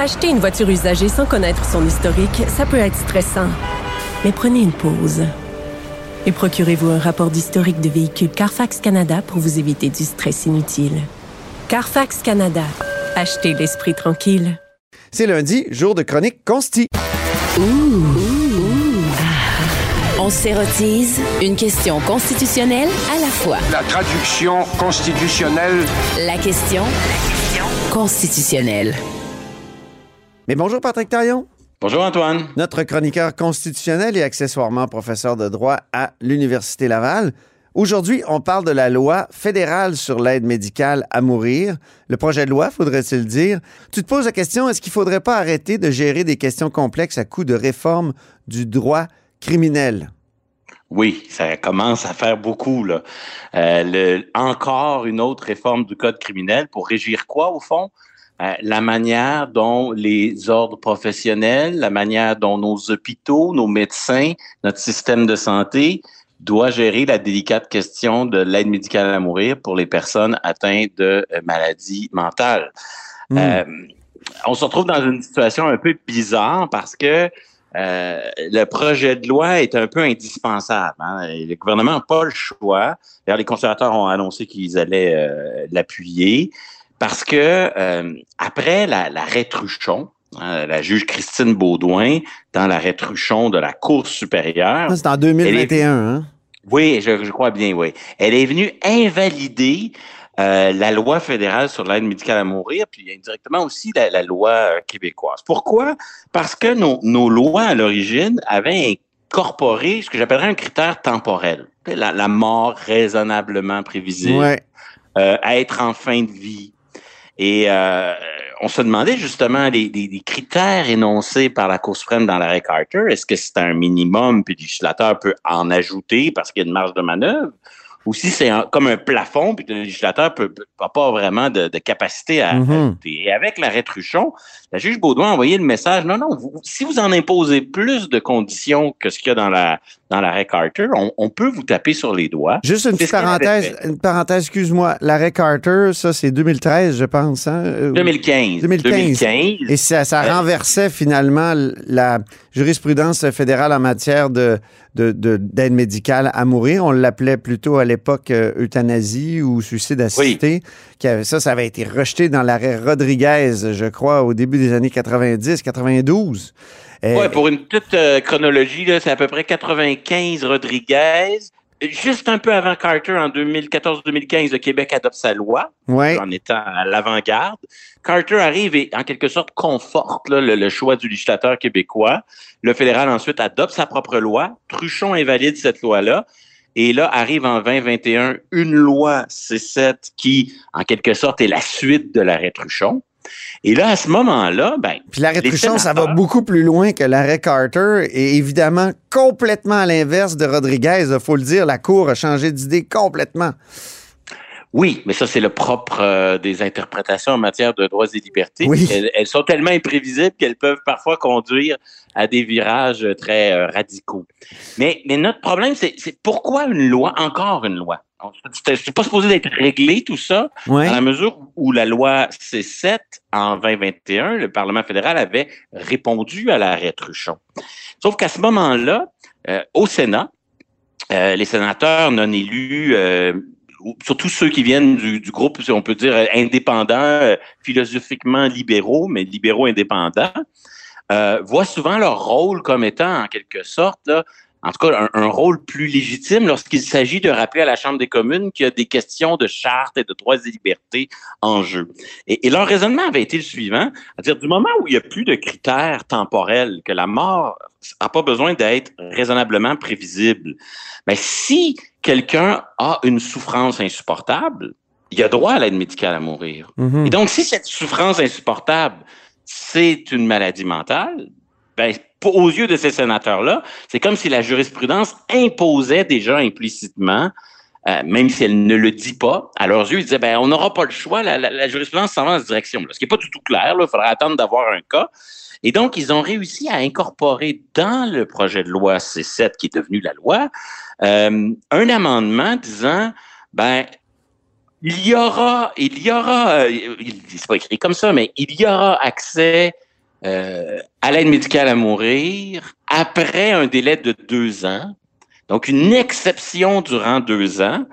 Acheter une voiture usagée sans connaître son historique, ça peut être stressant. Mais prenez une pause. Et procurez-vous un rapport d'historique de véhicule Carfax Canada pour vous éviter du stress inutile. Carfax Canada. Achetez l'esprit tranquille. C'est lundi, jour de chronique consti. On s'érotise une question constitutionnelle à la fois. La traduction constitutionnelle. La question constitutionnelle. Mais bonjour Patrick Taillon, Bonjour Antoine. notre chroniqueur constitutionnel et accessoirement professeur de droit à l'Université Laval. Aujourd'hui, on parle de la loi fédérale sur l'aide médicale à mourir. Le projet de loi, faudrait-il dire? Tu te poses la question, est-ce qu'il faudrait pas arrêter de gérer des questions complexes à coup de réforme du droit criminel? Oui, ça commence à faire beaucoup. Là. Euh, le- encore une autre réforme du Code criminel pour régir quoi, au fond? Euh, la manière dont les ordres professionnels, la manière dont nos hôpitaux, nos médecins, notre système de santé doit gérer la délicate question de l'aide médicale à mourir pour les personnes atteintes de euh, maladies mentales. Hmm. Euh, on se retrouve dans une situation un peu bizarre parce que euh, le projet de loi est un peu indispensable. hein. Le gouvernement n'a pas le choix. D'ailleurs, les conservateurs ont annoncé qu'ils allaient euh, l'appuyer parce que euh, après la- l'arrêt Truchon, hein, la juge Christine Baudouin, dans l'arrêt Truchon de la Cour supérieure, C'est en 2021, hein? oui, je, je crois bien, oui. Elle est venue invalider euh, la loi fédérale sur l'aide médicale à mourir, puis indirectement aussi la, la loi euh, québécoise. Pourquoi? Parce que nos, nos lois à l'origine avaient incorporé ce que j'appellerais un critère temporel. La, la mort raisonnablement prévisible, Ouais. euh, être en fin de vie. Et euh, on se demandait justement les, les- les critères énoncés par la Cour suprême dans l'arrêt Carter. Est-ce que c'est un minimum, puis le législateur peut en ajouter parce qu'il y a une marge de manœuvre? Ou si c'est comme un plafond, puis que le législateur peut, peut- n'a pas vraiment de, de capacité à Mhm. ajouter. Et avec l'arrêt Truchon, la juge Baudouin a envoyé le message, non, non, vous- si vous en imposez plus de conditions que ce qu'il y a dans la dans l'arrêt Carter, on, on peut vous taper sur les doigts. Juste une petite parenthèse, une parenthèse, excuse-moi. L'arrêt Carter, ça, c'est 2013, je pense, hein? Euh, 2015. 2015. Et ça, ça Euh, renversait finalement la jurisprudence fédérale en matière de, de- de- d'aide médicale à mourir. On l'appelait plutôt à l'époque euh, euthanasie ou suicide assisté. Ça, ça avait été rejeté dans l'arrêt Rodriguez, je crois, au début des années 90, 92. Euh, Ouais, pour une petite euh, chronologie, là, c'est à peu près 95 Rodriguez. Juste un peu avant Carter, en 2014-2015, le Québec adopte sa loi, ouais. en étant à l'avant-garde. Carter arrive et, en quelque sorte, conforte là, le, le choix du législateur québécois. Le fédéral, ensuite, adopte sa propre loi. Truchon invalide cette loi-là. Et là, arrive en 2021 une loi C7 qui, en quelque sorte, est la suite de l'arrêt Truchon. Et là, à ce moment-là, ben, Puis l'arrêt Truchon, ça va beaucoup plus loin que l'arrêt Carter et évidemment complètement à l'inverse de Rodriguez. Il faut le dire, la Cour a changé d'idée complètement. Oui, mais ça, c'est le propre euh, des interprétations en matière de droits et libertés. Oui. Elles, elles sont tellement imprévisibles qu'elles peuvent parfois conduire à des virages très euh, radicaux. Mais, mais notre problème, c'est pourquoi une loi, encore une loi? C'est pas supposé d'être réglé, tout ça, Ouais. dans la mesure où la loi C7, en 2021, le Parlement fédéral avait répondu à l'arrêt Truchon. Sauf qu'à ce moment-là, euh, au Sénat, euh, les sénateurs non élus, euh, surtout ceux qui viennent du, du groupe, on peut dire, euh, indépendant, euh, philosophiquement libéraux, mais libéraux indépendants, euh, voient souvent leur rôle comme étant, en quelque sorte, là, en tout cas, un, rôle plus légitime lorsqu'il s'agit de rappeler à la Chambre des communes qu'il y a des questions de charte et de droits et libertés en jeu. Et, leur raisonnement avait été le suivant, c'est-à-dire du moment où il n'y a plus de critères temporels, que la mort n'a pas besoin d'être raisonnablement prévisible, mais si quelqu'un a une souffrance insupportable, il a droit à l'aide médicale à mourir. Mhm. Et donc, si cette souffrance insupportable, c'est une maladie mentale, ben, aux yeux de ces sénateurs-là, c'est comme si la jurisprudence imposait déjà implicitement euh, même si elle ne le dit pas, à leurs yeux, ils disaient, ben, on n'aura pas le choix, la, jurisprudence s'en va dans cette direction. Ce qui n'est pas du tout clair, il faudra attendre d'avoir un cas. Et donc, ils ont réussi à incorporer dans le projet de loi C7, qui est devenu la loi, euh, un amendement disant, ben, il y aura, il y aura, euh, c'est pas écrit comme ça, mais il y aura accès euh, à l'aide médicale à mourir après un délai de deux ans donc, une exception durant deux ans,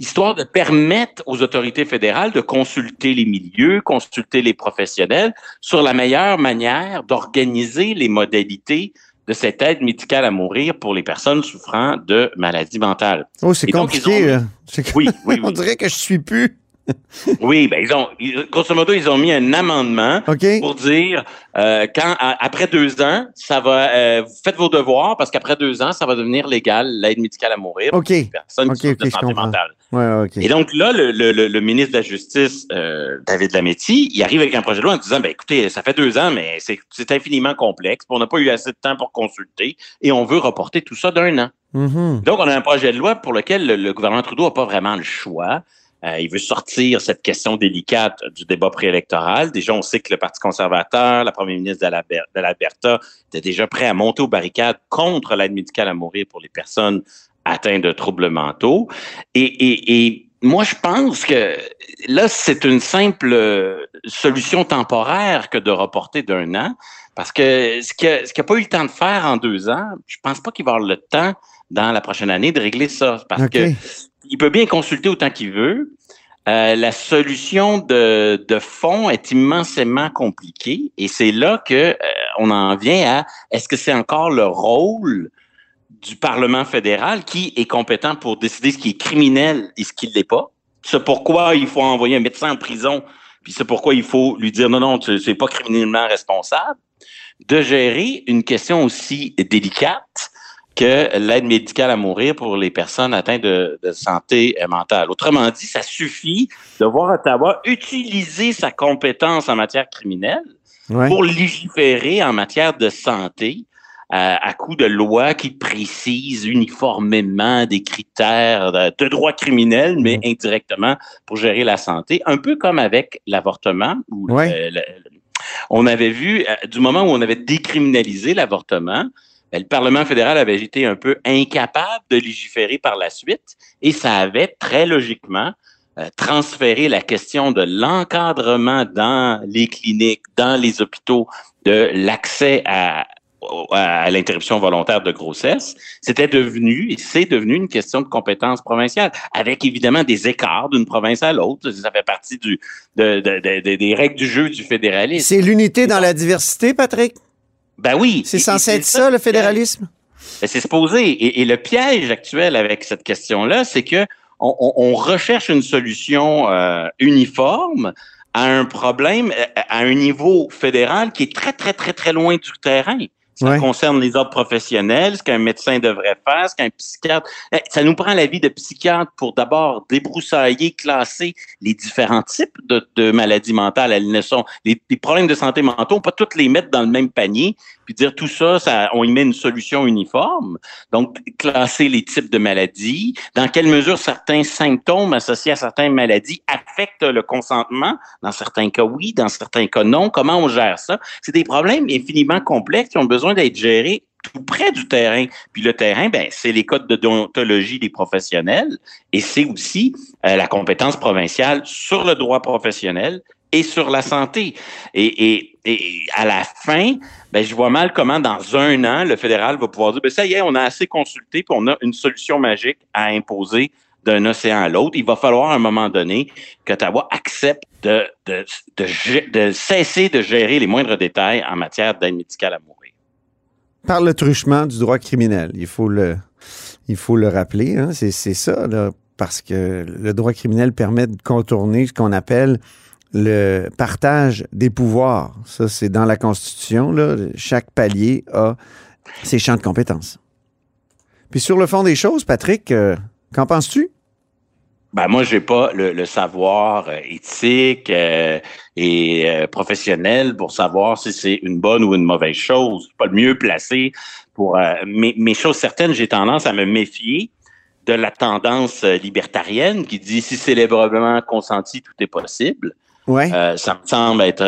histoire de permettre aux autorités fédérales de consulter les milieux, consulter les professionnels sur la meilleure manière d'organiser les modalités de cette aide médicale à mourir pour les personnes souffrant de maladies mentales. Oh, c'est compliqué. Oui, oui, oui. On dirait que je suis plus oui, ben ils ont, grosso modo, ils ont mis un amendement pour dire euh, quand après deux ans, ça va, euh, faites vos devoirs parce qu'après deux ans, ça va devenir légal l'aide médicale à mourir pour les personnes qui de santé mentale. Et donc là, le, ministre de la Justice, euh, David Lametti, il arrive avec un projet de loi en disant, ben écoutez, ça fait deux ans, mais c'est infiniment complexe, on n'a pas eu assez de temps pour consulter et on veut reporter tout ça d'un an. Mm-hmm. Donc, on a un projet de loi pour lequel le gouvernement Trudeau n'a pas vraiment le choix. Euh, il veut sortir cette question délicate du débat préélectoral. Déjà, on sait que le Parti conservateur, la première ministre de l'Alberta, était déjà prêt à monter aux barricades contre l'aide médicale à mourir pour les personnes atteintes de troubles mentaux. Et, moi, je pense que là, c'est une simple solution temporaire que de reporter d'un an, parce que ce qu'il n'a pas eu le temps de faire en deux ans, je pense pas qu'il va avoir le temps dans la prochaine année de régler ça, parce que il peut bien consulter autant qu'il veut. Euh, la solution de, de fond est immensément compliquée et c'est là que euh, on en vient à est-ce que c'est encore le rôle du Parlement fédéral qui est compétent pour décider ce qui est criminel et ce qui ne l'est pas? C'est pourquoi il faut envoyer un médecin en prison, puis c'est pourquoi il faut lui dire non, non, tu n'es pas criminellement responsable. De gérer une question aussi délicate que l'aide médicale à mourir pour les personnes atteintes de, santé mentale. Autrement dit, ça suffit de voir Ottawa utiliser sa compétence en matière criminelle pour légiférer en matière de santé euh, à coup de lois qui précisent uniformément des critères de, droit criminel, mais indirectement pour gérer la santé, un peu comme avec l'avortement. on avait vu, euh, du moment où on avait décriminalisé l'avortement, ben, le Parlement fédéral avait été un peu incapable de légiférer par la suite et ça avait très logiquement euh, transféré la question de l'encadrement dans les cliniques, dans les hôpitaux, de l'accès à, à l'interruption volontaire de grossesse, c'était devenu et c'est devenu une question de compétence provinciale, avec évidemment des écarts d'une province à l'autre. Ça fait partie du, de, de, des règles du jeu du fédéralisme. C'est l'unité dans la diversité, Patrick? Ben oui. C'est censé être ça, le fédéralisme? Ben, c'est supposé. Et, le piège actuel avec cette question-là, c'est que on, recherche une solution euh, uniforme à un problème à un niveau fédéral qui est très, très, très, très loin du terrain. Ça concerne les ordres professionnels, ce qu'un médecin devrait faire, ce qu'un psychiatre. Eh, ça nous prend l'avis de psychiatre pour d'abord débroussailler, classer les différents types de, maladies mentales. Elles ne sont les, problèmes de santé mentale, on peut pas toutes les mettre dans le même panier, puis dire tout ça, ça, on y met une solution uniforme. Donc, classer les types de maladies, dans quelle mesure certains symptômes associés à certaines maladies affectent le consentement. Dans certains cas, oui, dans certains cas, non. Comment on gère ça? C'est des problèmes infiniment complexes qui ont besoin d'être gérés tout près du terrain. Puis le terrain, ben, c'est les codes de déontologie des professionnels et c'est aussi euh, la compétence provinciale sur le droit professionnel et sur la santé. Et à la fin, ben, je vois mal comment dans un an, le fédéral va pouvoir dire, ben, ça y est, on a assez consulté, puis on a une solution magique à imposer d'un océan à l'autre. Il va falloir à un moment donné qu'Ottawa accepte de, cesser de gérer les moindres détails en matière d'aide médicale à mourir. Par le truchement du droit criminel, il faut le, rappeler, hein, c'est ça, parce que le droit criminel permet de contourner ce qu'on appelle le partage des pouvoirs. Ça, c'est dans la Constitution. Chaque palier a ses champs de compétences. Puis sur le fond des choses, Patrick, euh, qu'en penses-tu? Ben moi, j'ai pas le, savoir euh, éthique euh, et euh, professionnel pour savoir si c'est une bonne ou une mauvaise chose. Je suis pas le mieux placé pour. mais, mais chose certaine, j'ai tendance à me méfier de la tendance libertarienne qui dit si c'est librement consenti, tout est possible. Ouais. ça me semble être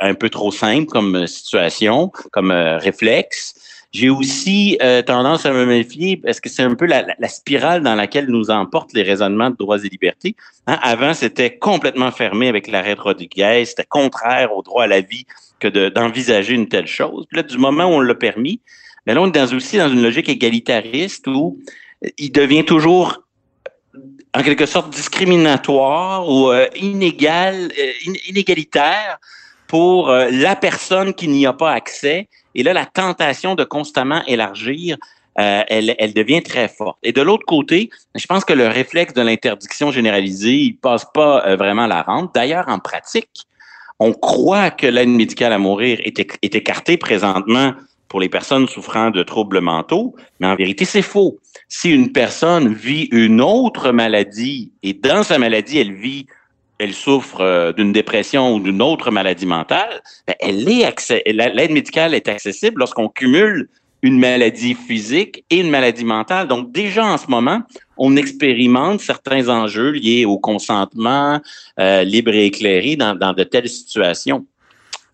un peu trop simple comme situation, comme réflexe. J'ai aussi euh, tendance à me méfier parce que c'est un peu la, la, spirale dans laquelle nous emportent les raisonnements de droits et libertés? Hein, avant, c'était complètement fermé avec l'arrêt de Rodriguez, c'était contraire au droit à la vie que d'envisager une telle chose. Puis là, du moment où on l'a permis, mais ben là, on est dans, aussi dans une logique égalitariste où il devient toujours en quelque sorte discriminatoire ou euh, inégal, euh, inégalitaire pour euh, la personne qui n'y a pas accès. Et là, la tentation de constamment élargir, euh, elle, elle, devient très forte. Et de l'autre côté, je pense que le réflexe de l'interdiction généralisée, il passe pas euh, vraiment la rente. D'ailleurs, en pratique, on croit que l'aide médicale à mourir est, est écartée présentement pour les personnes souffrant de troubles mentaux, mais en vérité, c'est faux. Si une personne vit une autre maladie et dans sa maladie, elle vit elle souffre euh, d'une dépression ou d'une autre maladie mentale, ben, l'aide médicale est accessible lorsqu'on cumule une maladie physique et une maladie mentale. Donc déjà en ce moment, on expérimente certains enjeux liés au consentement euh, libre et éclairé dans, dans de telles situations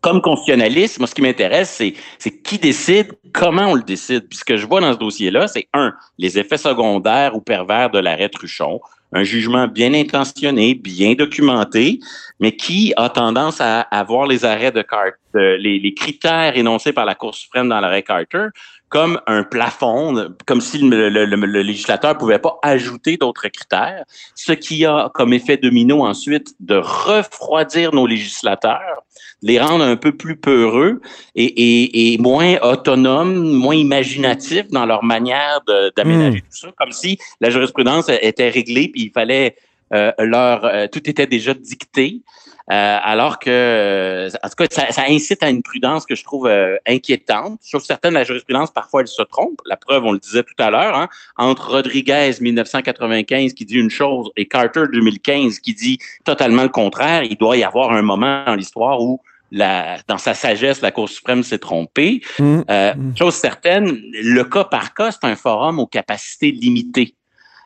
comme constitutionnaliste, moi, ce qui m'intéresse, c'est, c'est qui décide, comment on le décide. Puis ce que je vois dans ce dossier-là, c'est un, les effets secondaires ou pervers de l'arrêt Truchon un jugement bien intentionné, bien documenté, mais qui a tendance à avoir les arrêts de Carter, les, les, critères énoncés par la Cour suprême dans l'arrêt Carter comme un plafond, comme si le, le, le législateur pouvait pas ajouter d'autres critères, ce qui a comme effet domino ensuite de refroidir nos législateurs, les rendre un peu plus peureux et, et, et moins autonomes, moins imaginatifs dans leur manière d'aménager hmm. tout ça, comme si la jurisprudence était réglée puis il fallait euh, leur euh, tout était déjà dicté. Euh, alors que, en tout cas, ça, ça, incite à une prudence que je trouve euh, inquiétante. Trouve certaine, la jurisprudence, parfois, elle se trompe. La preuve, on le disait tout à l'heure, hein, entre Rodriguez, 1995, qui dit une chose, et Carter, 2015, qui dit totalement le contraire, il doit y avoir un moment dans l'histoire où la, dans sa sagesse, la Cour suprême s'est trompée. Mmh. Euh, mmh. chose certaine, le cas par cas, c'est un forum aux capacités limitées.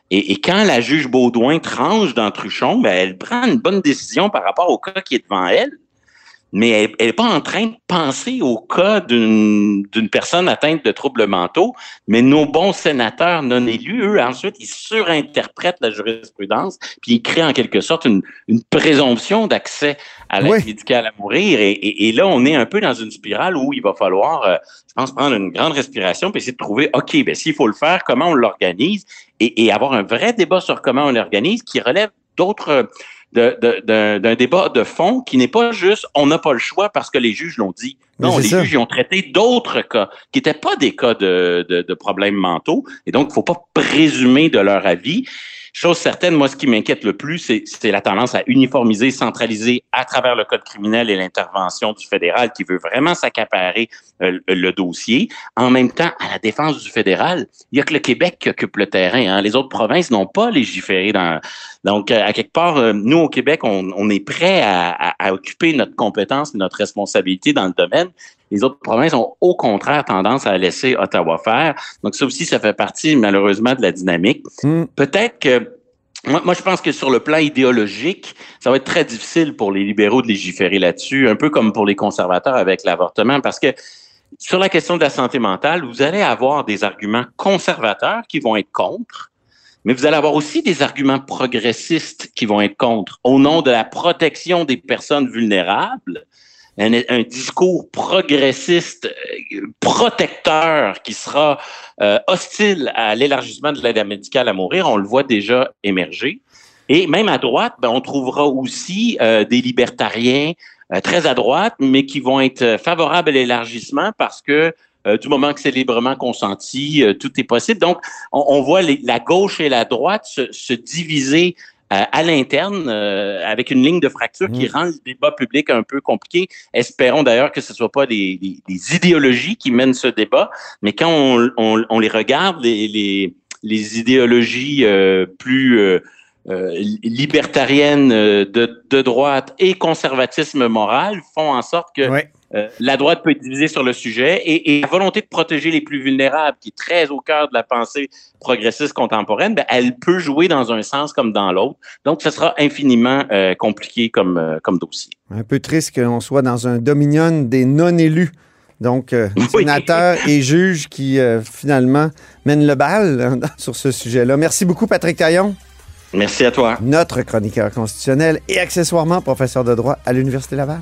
Et, quand la juge Baudouin tranche dans Truchon, ben, elle prend une bonne décision par rapport au cas qui est devant elle mais elle n'est pas en train de penser au cas d'une personne atteinte de troubles mentaux, mais nos bons sénateurs non élus, eux, ensuite, ils surinterprètent la jurisprudence, puis ils créent en quelque sorte une, une présomption d'accès à l'aide médicale à mourir. Et, et, là, on est un peu dans une spirale où il va falloir, euh, je pense, prendre une grande respiration, puis essayer de trouver, OK, ben s'il faut le faire, comment on l'organise, et, et avoir un vrai débat sur comment on l'organise qui relève d'autres d'un débat de fond qui n'est pas juste on n'a pas le choix parce que les juges l'ont dit. Non, les juges ont traité d'autres cas qui n'étaient pas des cas de, de, de, problèmes mentaux. Et donc, il ne faut pas présumer de leur avis. Chose certaine, moi, ce qui m'inquiète le plus, c'est la tendance à uniformiser, centraliser à travers le code criminel et l'intervention du fédéral qui veut vraiment s'accaparer euh, le dossier. En même temps, à la défense du fédéral, il y a que le Québec qui occupe le terrain. Hein. Les autres provinces n'ont pas légiféré dans. Donc, euh, à quelque part, euh, nous au Québec, on, on est prêt à, à, à, occuper notre compétence notre responsabilité dans le domaine. Les autres provinces ont au contraire tendance à laisser Ottawa faire. Donc ça aussi, ça fait partie malheureusement de la dynamique. Hmm. Peut-être que moi, moi, je pense que sur le plan idéologique, ça va être très difficile pour les libéraux de légiférer là-dessus, un peu comme pour les conservateurs avec l'avortement, parce que sur la question de la santé mentale, vous allez avoir des arguments conservateurs qui vont être contre, mais vous allez avoir aussi des arguments progressistes qui vont être contre, au nom de la protection des personnes vulnérables un, discours progressiste, euh, protecteur, qui sera euh, hostile à l'élargissement de l'aide médicale à mourir. On le voit déjà émerger. Et même à droite, ben, on trouvera aussi euh, des libertariens très à droite, mais qui vont être favorables à l'élargissement parce que du moment que c'est librement consenti, tout est possible. Donc, on, voit la gauche et la droite se, se diviser à l'interne euh, avec une ligne de fracture qui mm. rend le débat public un peu compliqué. Espérons d'ailleurs que ce ne soit pas des, idéologies qui mènent ce débat, mais quand on, les regarde, les, les, idéologies euh, plus euh, libertarienne de, de, droite et conservatisme moral font en sorte que la droite peut être divisée sur le sujet et, et, la volonté de protéger les plus vulnérables, qui est très au cœur de la pensée progressiste contemporaine, ben, elle peut jouer dans un sens comme dans l'autre. Donc, ce sera infiniment compliqué comme, comme dossier. Un peu triste qu'on soit dans un dominion des non-élus. Donc, euh, sénateur et juge qui, euh, finalement, mènent le bal hein, sur ce sujet-là. Merci beaucoup, Patrick Taillon. Merci à toi. Notre chroniqueur constitutionnel et accessoirement professeur de droit à l'Université Laval.